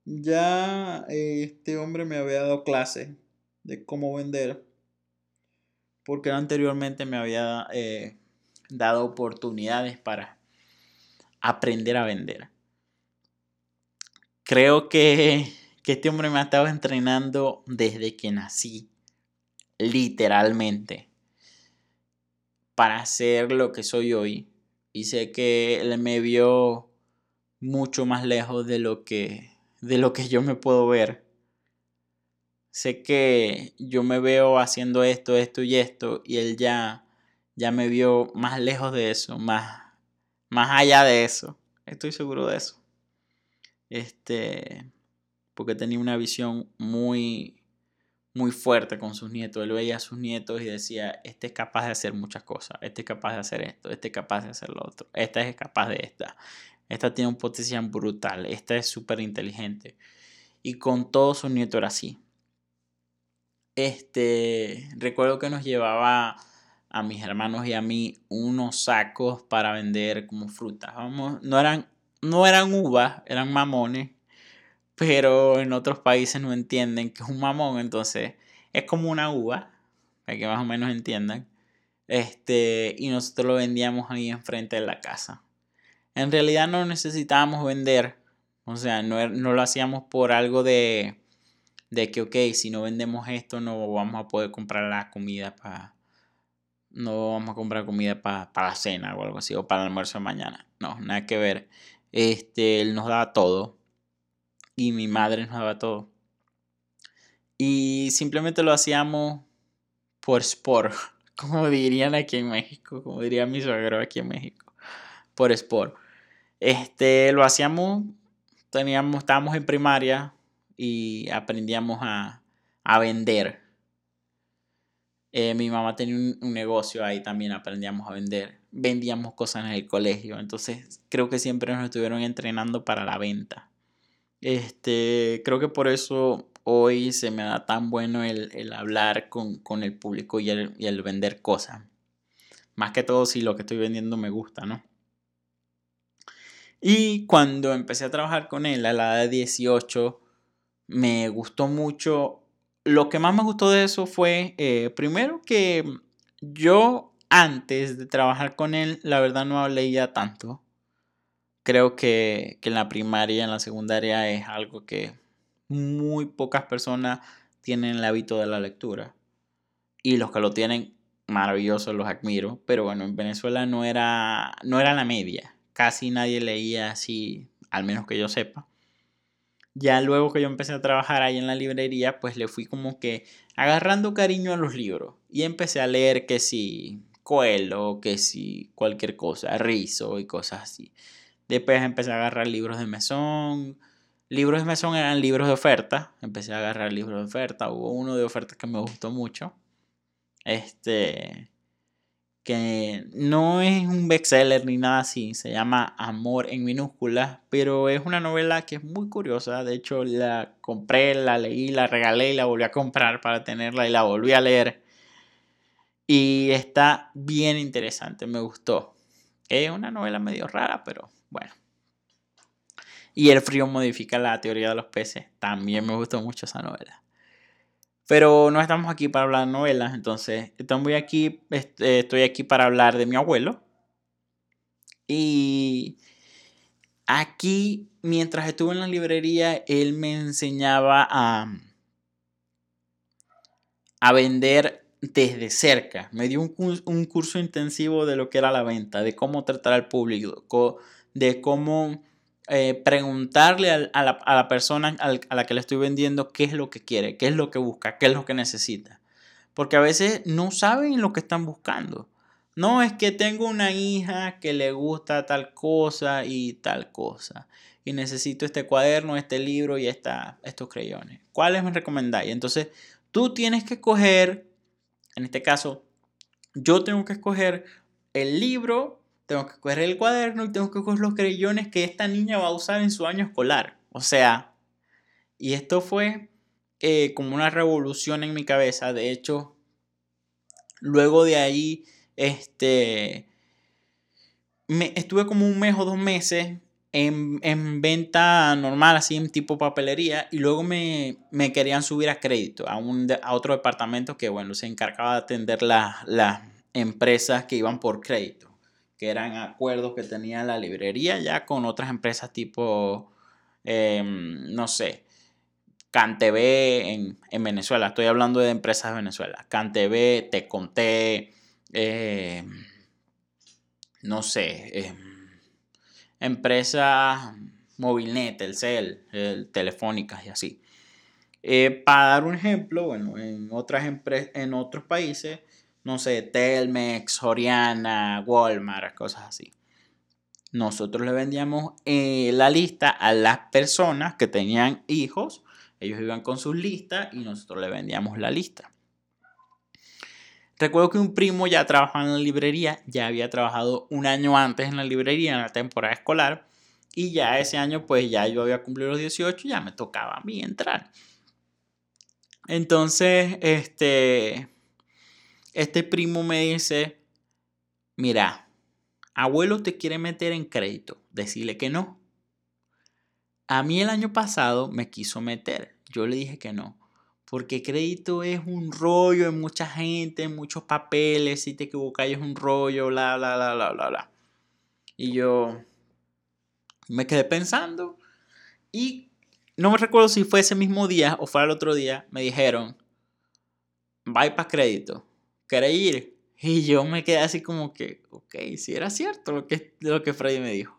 Ya este hombre me había dado clase de cómo vender porque anteriormente me había eh, dado oportunidades para aprender a vender. Creo que, este hombre me ha estado entrenando desde que nací, literalmente, para ser lo que soy hoy, y sé que él me vio mucho más lejos de lo que de lo que yo me puedo ver. Sé que yo me veo haciendo esto, esto y esto y él ya ya me vio más lejos de eso, más más allá de eso. Estoy seguro de eso. Este porque tenía una visión muy muy fuerte con sus nietos. Él veía a sus nietos y decía, este es capaz de hacer muchas cosas, este es capaz de hacer esto, este es capaz de hacer lo otro, esta es capaz de esta, esta tiene un potencial brutal, esta es súper inteligente. Y con todos sus nietos era así. Este, recuerdo que nos llevaba a mis hermanos y a mí unos sacos para vender como frutas. Vamos, no eran, no eran uvas, eran mamones pero en otros países no entienden que es un mamón, entonces es como una uva, para que más o menos entiendan. Este, y nosotros lo vendíamos ahí enfrente de la casa. En realidad no necesitábamos vender, o sea, no, er, no lo hacíamos por algo de, de que, ok, si no vendemos esto, no vamos a poder comprar la comida para. No vamos a comprar comida para la cena o algo así, o para el almuerzo de mañana. No, nada que ver. Este, él nos daba todo y mi madre nos daba todo. Y simplemente lo hacíamos por sport, como dirían aquí en México, como diría mi suegro aquí en México, por sport. Este, lo hacíamos, teníamos, estábamos en primaria y aprendíamos a, a vender. Eh, mi mamá tenía un, un, negocio ahí también, aprendíamos a vender. Vendíamos cosas en el colegio, entonces creo que siempre nos estuvieron entrenando para la venta. Este, creo que por eso hoy se me da tan bueno el, hablar con, el público y el, vender cosas. Más que todo si lo que estoy vendiendo me gusta, ¿no? Y cuando empecé a trabajar con él a la edad de 18, me gustó mucho. Lo que más me gustó de eso fue, eh, primero que yo antes de trabajar con él, la verdad no leía tanto creo que, en la primaria en la secundaria es algo que muy pocas personas tienen el hábito de la lectura. Y los que lo tienen, maravilloso, los admiro. Pero bueno, en Venezuela no era, no era la media. Casi nadie leía así, al menos que yo sepa. Ya luego que yo empecé a trabajar ahí en la librería, pues le fui como que agarrando cariño a los libros. Y empecé a leer que si Coelho, que si cualquier cosa, Rizo y cosas así. Después empecé a agarrar libros de mesón. Libros de mesón eran libros de oferta. Empecé a agarrar libros de oferta. Hubo uno de oferta que me gustó mucho. Este. Que no es un bestseller ni nada así. Se llama Amor en minúsculas. Pero es una novela que es muy curiosa. De hecho, la compré, la leí, la regalé y la volví a comprar para tenerla y la volví a leer. Y está bien interesante. Me gustó. Es una novela medio rara, pero bueno. Y el frío modifica la teoría de los peces. También me gustó mucho esa novela. Pero no estamos aquí para hablar de novelas, entonces estoy aquí, este, estoy aquí para hablar de mi abuelo. Y aquí, mientras estuve en la librería, él me enseñaba a, a vender desde cerca. Me dio un, un curso intensivo de lo que era la venta, de cómo tratar al público, de cómo eh, preguntarle a, la, persona a la que le estoy vendiendo qué es lo que quiere, qué es lo que busca, qué es lo que necesita. Porque a veces no saben lo que están buscando. No es que tengo una hija que le gusta tal cosa y tal cosa. Y necesito este cuaderno, este libro y esta, estos crayones. ¿Cuáles me recomendáis? Entonces, tú tienes que escoger, en este caso, yo tengo que escoger el libro tengo que coger el cuaderno y tengo que coger los crayones que esta niña va a usar en su año escolar. O sea, y esto fue eh, como una revolución en mi cabeza. De hecho, luego de ahí, este, me, estuve como un mes o dos meses en, en, venta normal, así en tipo papelería, y luego me, me querían subir a crédito a, un, a otro departamento que, bueno, se encargaba de atender las empresas que iban por crédito que eran acuerdos que tenía la librería ya con otras empresas tipo, em, no sé, CanTV en, en, Venezuela. Estoy hablando de empresas de Venezuela. CanTV, Te Conté, em, no sé, eh, empresas Movilnet, el Cel, el, telefónicas y así. Eh, para dar un ejemplo, bueno, en, otras en otros países, no sé, Telmex, Oriana, Walmart, cosas así. Nosotros le vendíamos eh, la lista a las personas que tenían hijos. Ellos iban con sus listas y nosotros le vendíamos la lista. Recuerdo que un primo ya trabajaba en la librería, ya había trabajado un año antes en la librería en la temporada escolar y ya ese año pues ya yo había cumplido los 18 y ya me tocaba a mí entrar. Entonces, este, este primo me dice, mira, abuelo te quiere meter en crédito, decirle que no. A mí el año pasado me quiso meter, yo le dije que no. Porque crédito es un rollo en mucha gente, en muchos papeles. Si te equivocas es un rollo, bla, bla, bla, bla, bla, bla. Y yo me quedé pensando. Y no me recuerdo si fue ese mismo día o fue el otro día. Me dijeron, va para crédito. ¿Querés ir? Y yo me quedé así como que, ok, si era cierto lo que, lo que Freddy me dijo.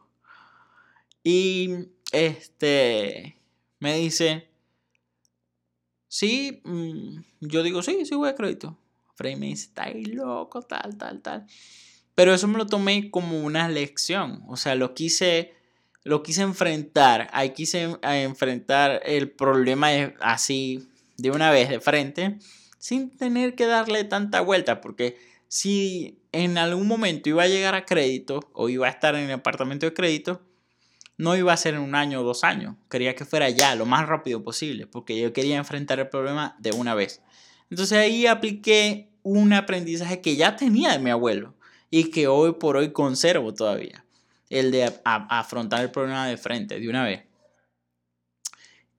Y este, me dice, Sí, mm, yo digo, sí, sí voy a crédito. Frey me dice, está loco, tal, tal, tal. Pero eso me lo tomé como una lección. O sea, lo quise, lo quise enfrentar. Ahí quise enfrentar el problema así, de una vez, de frente, sin tener que darle tanta vuelta. Porque si en algún momento iba a llegar a crédito o iba a estar en el apartamento de crédito, no iba a ser en un año o dos años. Quería que fuera ya, lo más rápido posible, porque yo quería enfrentar el problema de una vez. Entonces ahí apliqué un aprendizaje que ya tenía de mi abuelo y que hoy por hoy conservo todavía. El de afrontar el problema de frente, de una vez.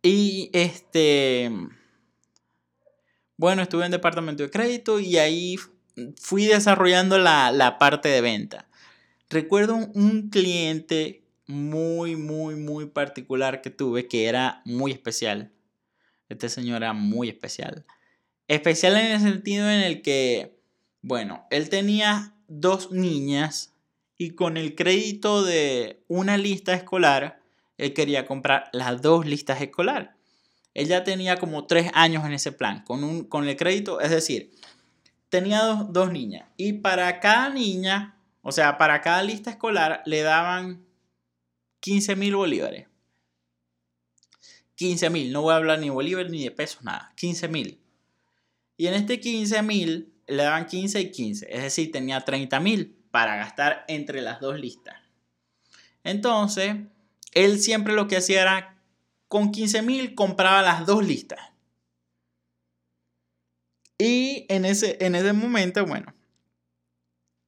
Y este... Bueno, estuve en departamento de crédito y ahí fui desarrollando la, la parte de venta. Recuerdo un cliente muy, muy, muy particular que tuve que era muy especial. Este señor era muy especial. Especial en el sentido en el que, bueno, él tenía dos niñas y con el crédito de una lista escolar, él quería comprar las dos listas escolares. Él ya tenía como tres años en ese plan, con, un, con el crédito, es decir, tenía dos, dos niñas y para cada niña, o sea, para cada lista escolar le daban 15 mil bolívares. 15 mil, no voy a hablar ni bolívares ni de pesos, nada. 15 mil. Y en este 15 mil le daban 15 y 15, es decir, tenía 30 mil para gastar entre las dos listas. Entonces, él siempre lo que hacía era, con 15 mil compraba las dos listas. Y en ese, en ese momento, bueno,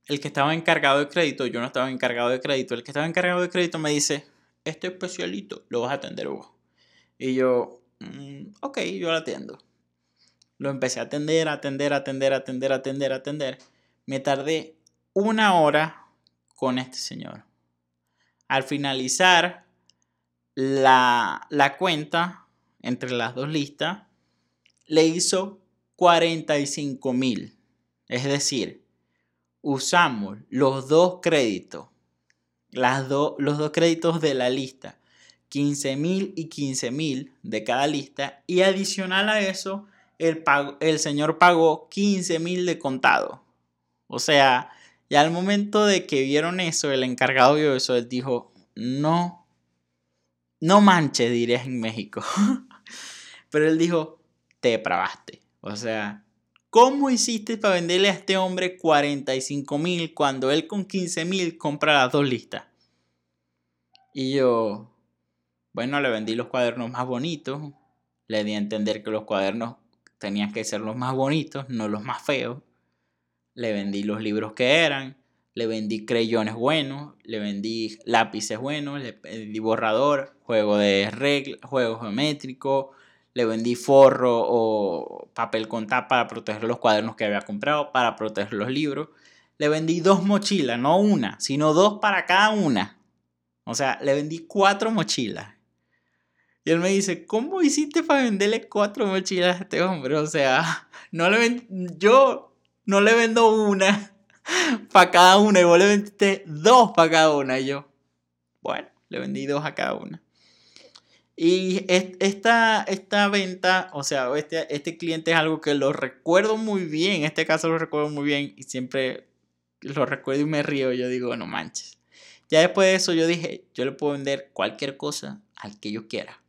el que estaba encargado de crédito, yo no estaba encargado de crédito, el que estaba encargado de crédito me dice, este especialito lo vas a atender vos. Y yo, mm, ok, yo lo atiendo. Lo empecé a atender, atender, atender, atender, atender, atender. Me tardé una hora con este señor. Al finalizar la, la cuenta entre las dos listas, le hizo 45 mil. Es decir, usamos los dos créditos, las los dos créditos de la lista, 15 mil y 15 mil de cada lista, y adicional a eso, el, el señor pagó 15 mil de contado. O sea, ya al momento de que vieron eso, el encargado vio eso, él dijo, no, no manches, dirías en México. Pero él dijo, te probaste. O sea, ¿Cómo hiciste para venderle a este hombre 45 mil cuando él con 15 mil compra las dos listas? Y yo, bueno, le vendí los cuadernos más bonitos. Le di a entender que los cuadernos tenían que ser los más bonitos, no los más feos. Le vendí los libros que eran. Le vendí creyones buenos. Le vendí lápices buenos. Le vendí borrador, juego de regla, juego geométrico le vendí forro o papel con tapa para proteger los cuadernos que había comprado, para proteger los libros. Le vendí dos mochilas, no una, sino dos para cada una. O sea, le vendí cuatro mochilas. Y él me dice, ¿cómo hiciste para venderle cuatro mochilas a este hombre? O sea, no le yo no le vendo una. para cada una y vos le vendiste dos para cada una. Y yo, bueno, le vendí dos a cada una. Y esta, esta venta, o sea, este, este cliente es algo que lo recuerdo muy bien. En este caso lo recuerdo muy bien y siempre lo recuerdo y me río. Yo digo, no manches. Ya después de eso yo dije, yo le puedo vender cualquier cosa al que yo quiera,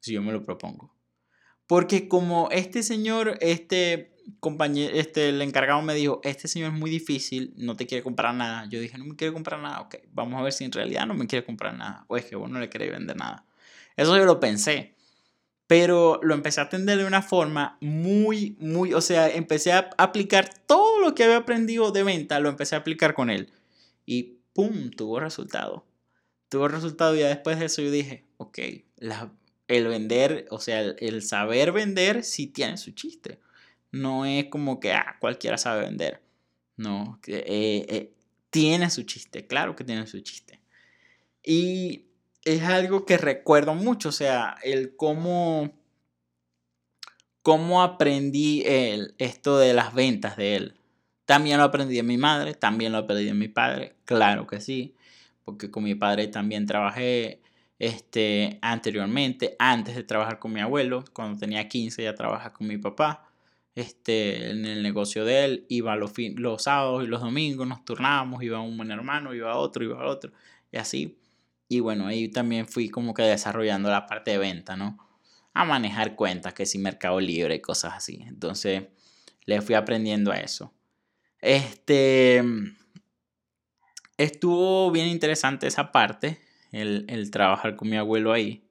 si yo me lo propongo. Porque como este señor, este compañero, este, el encargado me dijo, este señor es muy difícil, no te quiere comprar nada. Yo dije, no me quiere comprar nada, ok, vamos a ver si en realidad no me quiere comprar nada. O es que vos no le querés vender nada. Eso yo lo pensé. Pero lo empecé a atender de una forma muy, muy, o sea, empecé a aplicar todo lo que había aprendido de venta, lo empecé a aplicar con él. Y ¡pum! Tuvo resultado. Tuvo resultado y ya después de eso yo dije, ok, el vender, o sea, el, saber vender sí tiene su chiste. No es como que ah, cualquiera sabe vender. No, eh, eh, tiene su chiste, claro que tiene su chiste. Y es algo que recuerdo mucho, o sea, el cómo, cómo aprendí el, esto de las ventas de él. También lo aprendí de mi madre, también lo aprendí de mi padre, claro que sí, porque con mi padre también trabajé este, anteriormente, antes de trabajar con mi abuelo, cuando tenía 15 ya trabajaba con mi papá. Este, en el negocio de él, iba los, los sábados y los domingos, nos turnábamos, iba un buen hermano, iba otro, iba otro, y así. Y bueno, ahí también fui como que desarrollando la parte de venta, ¿no? A manejar cuentas, que si Mercado Libre cosas así. Entonces, le fui aprendiendo a eso. Este. Estuvo bien interesante esa parte, el, el trabajar con mi abuelo ahí.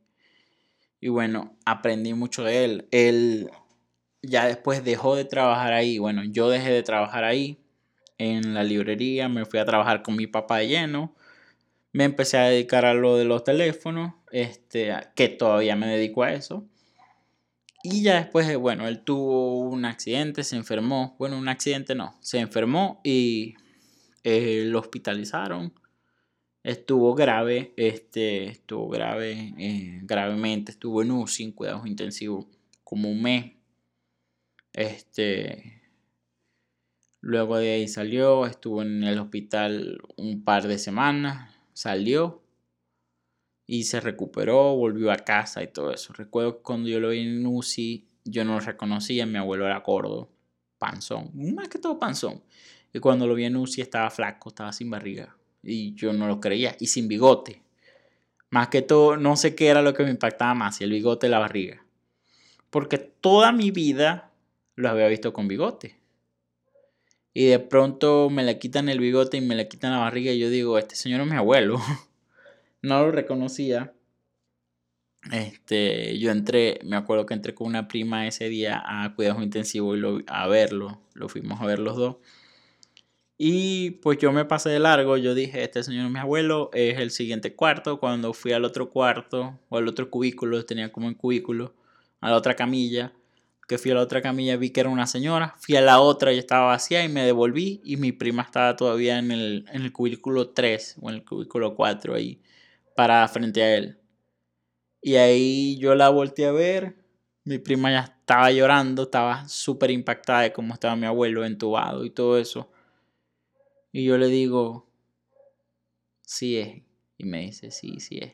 Y bueno, aprendí mucho de él. Él ya después dejó de trabajar ahí. Bueno, yo dejé de trabajar ahí en la librería, me fui a trabajar con mi papá de lleno me empecé a dedicar a lo de los teléfonos, este, que todavía me dedico a eso. Y ya después, bueno, él tuvo un accidente, se enfermó. Bueno, un accidente no, se enfermó y eh, lo hospitalizaron. Estuvo grave, este, estuvo grave, eh, gravemente, estuvo en UCI, en cuidados intensivos, como un mes. Este, luego de ahí salió, estuvo en el hospital un par de semanas, salió y se recuperó, volvió a casa y todo eso. Recuerdo que cuando yo lo vi en UCI, yo no lo reconocía, mi abuelo era gordo, panzón, más que todo panzón. Y cuando lo vi en UCI estaba flaco, estaba sin barriga. Y yo no lo creía, y sin bigote. Más que todo, no sé qué era lo que me impactaba más, si el bigote o la barriga. Porque toda mi vida lo había visto con bigote y de pronto me le quitan el bigote y me le quitan la barriga y yo digo, este señor es mi abuelo. no lo reconocía. Este, yo entré, me acuerdo que entré con una prima ese día a cuidados intensivos y lo, a verlo, lo fuimos a ver los dos. Y pues yo me pasé de largo, yo dije, este señor es mi abuelo, es el siguiente cuarto. Cuando fui al otro cuarto o al otro cubículo, tenía como un cubículo, a la otra camilla, que fui a la otra camilla, vi que era una señora, fui a la otra y estaba vacía y me devolví y mi prima estaba todavía en el, en el cubículo 3 o en el cubículo 4 ahí, para frente a él. Y ahí yo la volteé a ver, mi prima ya estaba llorando, estaba súper impactada de cómo estaba mi abuelo entubado y todo eso. Y yo le digo, sí es. Y me dice, sí, sí es.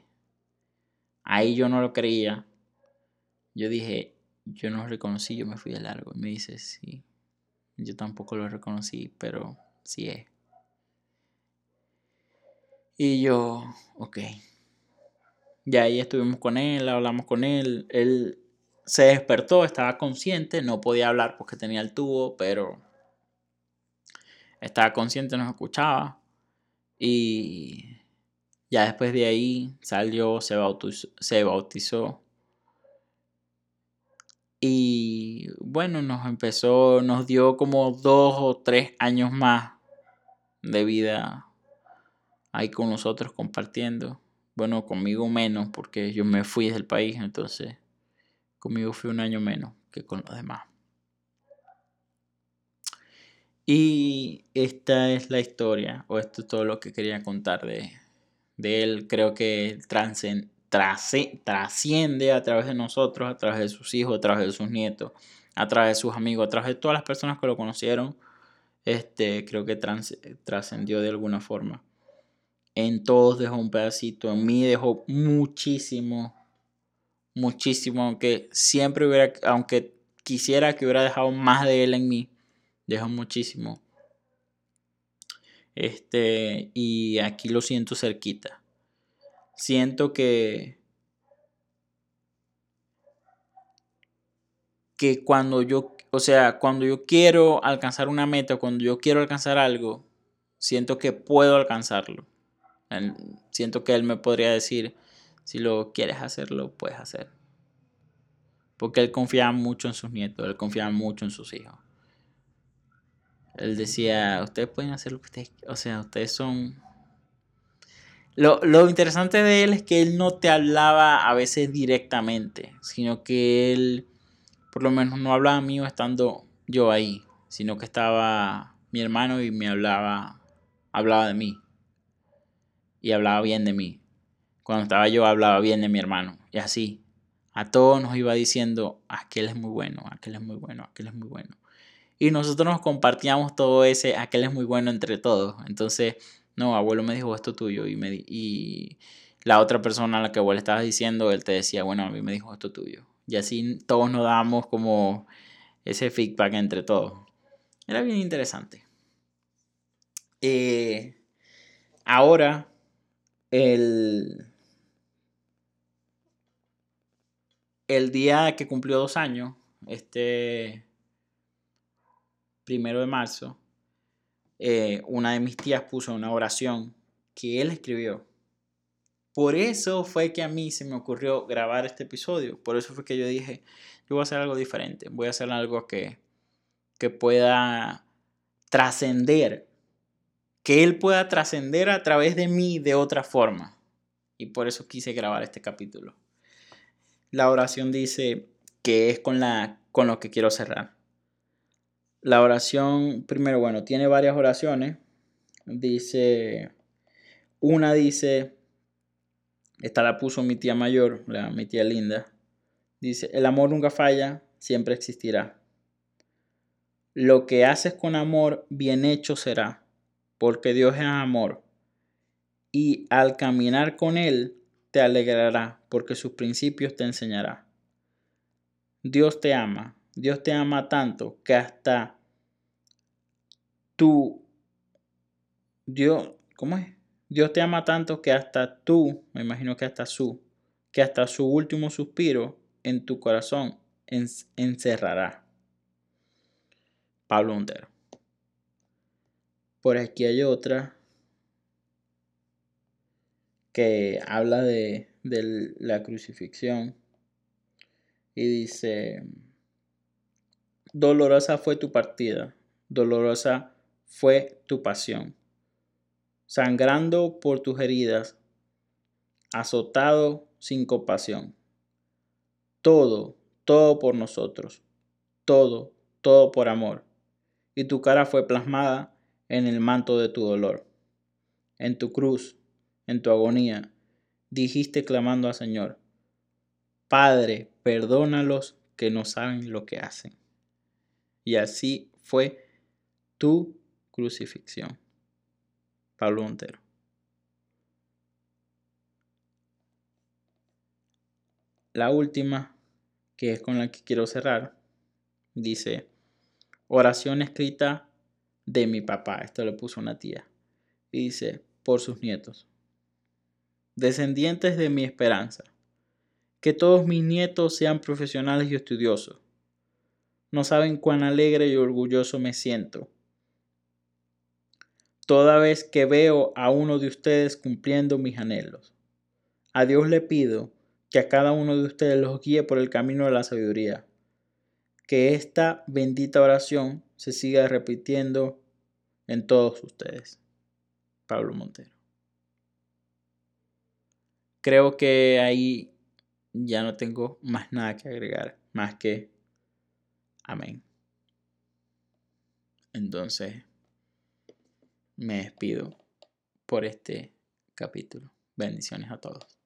Ahí yo no lo creía. Yo dije, yo no lo reconocí, yo me fui de largo. Y me dice, sí, yo tampoco lo reconocí, pero sí es. Y yo, ok. Y ahí estuvimos con él, hablamos con él. Él se despertó, estaba consciente, no podía hablar porque tenía el tubo, pero estaba consciente, nos escuchaba. Y ya después de ahí salió, se bautizó, se bautizó y bueno, nos empezó, nos dio como dos o tres años más de vida ahí con nosotros compartiendo. Bueno, conmigo menos porque yo me fui del país, entonces conmigo fue un año menos que con los demás. Y esta es la historia, o esto es todo lo que quería contar de, de él. Creo que transcend trasciende a través de nosotros, a través de sus hijos, a través de sus nietos, a través de sus amigos, a través de todas las personas que lo conocieron. este, creo que trascendió de alguna forma. En todos dejó un pedacito, en mí dejó muchísimo, muchísimo, aunque siempre hubiera, aunque quisiera que hubiera dejado más de él en mí, dejó muchísimo. Este, y aquí lo siento cerquita. Siento que que cuando yo, o sea, cuando yo quiero alcanzar una meta, cuando yo quiero alcanzar algo, siento que puedo alcanzarlo. Siento que él me podría decir, si lo quieres hacer, lo puedes hacer. Porque él confiaba mucho en sus nietos, él confiaba mucho en sus hijos. Él decía, ustedes pueden hacer lo que ustedes, o sea, ustedes son... Lo, lo interesante de él es que él no te hablaba a veces directamente, sino que él por lo menos no hablaba mío estando yo ahí, sino que estaba mi hermano y me hablaba, hablaba de mí. Y hablaba bien de mí. Cuando estaba yo hablaba bien de mi hermano. Y así, a todos nos iba diciendo, aquel es muy bueno, aquel es muy bueno, aquel es muy bueno. Y nosotros nos compartíamos todo ese, aquel es muy bueno entre todos. Entonces, no, abuelo me dijo esto tuyo y, me, y la otra persona a la que abuelo estaba diciendo, él te decía, bueno, a mí me dijo esto tuyo. Y así todos nos damos como ese feedback entre todos. Era bien interesante. Eh, ahora, el, el día que cumplió dos años, este primero de marzo, eh, una de mis tías puso una oración que él escribió por eso fue que a mí se me ocurrió grabar este episodio. Por eso fue que yo dije, yo voy a hacer algo diferente. Voy a hacer algo que, que pueda trascender. Que él pueda trascender a través de mí de otra forma. Y por eso quise grabar este capítulo. La oración dice que es con, la, con lo que quiero cerrar. La oración, primero, bueno, tiene varias oraciones. Dice, una dice, esta la puso mi tía mayor, la, mi tía linda. Dice, el amor nunca falla, siempre existirá. Lo que haces con amor, bien hecho será, porque Dios es amor. Y al caminar con Él, te alegrará, porque sus principios te enseñará. Dios te ama, Dios te ama tanto que hasta tú, Dios, ¿cómo es? Dios te ama tanto que hasta tú, me imagino que hasta su, que hasta su último suspiro en tu corazón encerrará. Pablo Montero. Por aquí hay otra que habla de, de la crucifixión y dice, dolorosa fue tu partida, dolorosa fue tu pasión sangrando por tus heridas, azotado sin compasión. Todo, todo por nosotros, todo, todo por amor. Y tu cara fue plasmada en el manto de tu dolor. En tu cruz, en tu agonía, dijiste clamando al Señor, Padre, perdónalos que no saben lo que hacen. Y así fue tu crucifixión. Pablo Montero. La última, que es con la que quiero cerrar, dice, oración escrita de mi papá. Esto lo puso una tía. Y dice, por sus nietos. Descendientes de mi esperanza. Que todos mis nietos sean profesionales y estudiosos. No saben cuán alegre y orgulloso me siento toda vez que veo a uno de ustedes cumpliendo mis anhelos. A Dios le pido que a cada uno de ustedes los guíe por el camino de la sabiduría. Que esta bendita oración se siga repitiendo en todos ustedes. Pablo Montero. Creo que ahí ya no tengo más nada que agregar, más que amén. Entonces, me despido por este capítulo. Bendiciones a todos.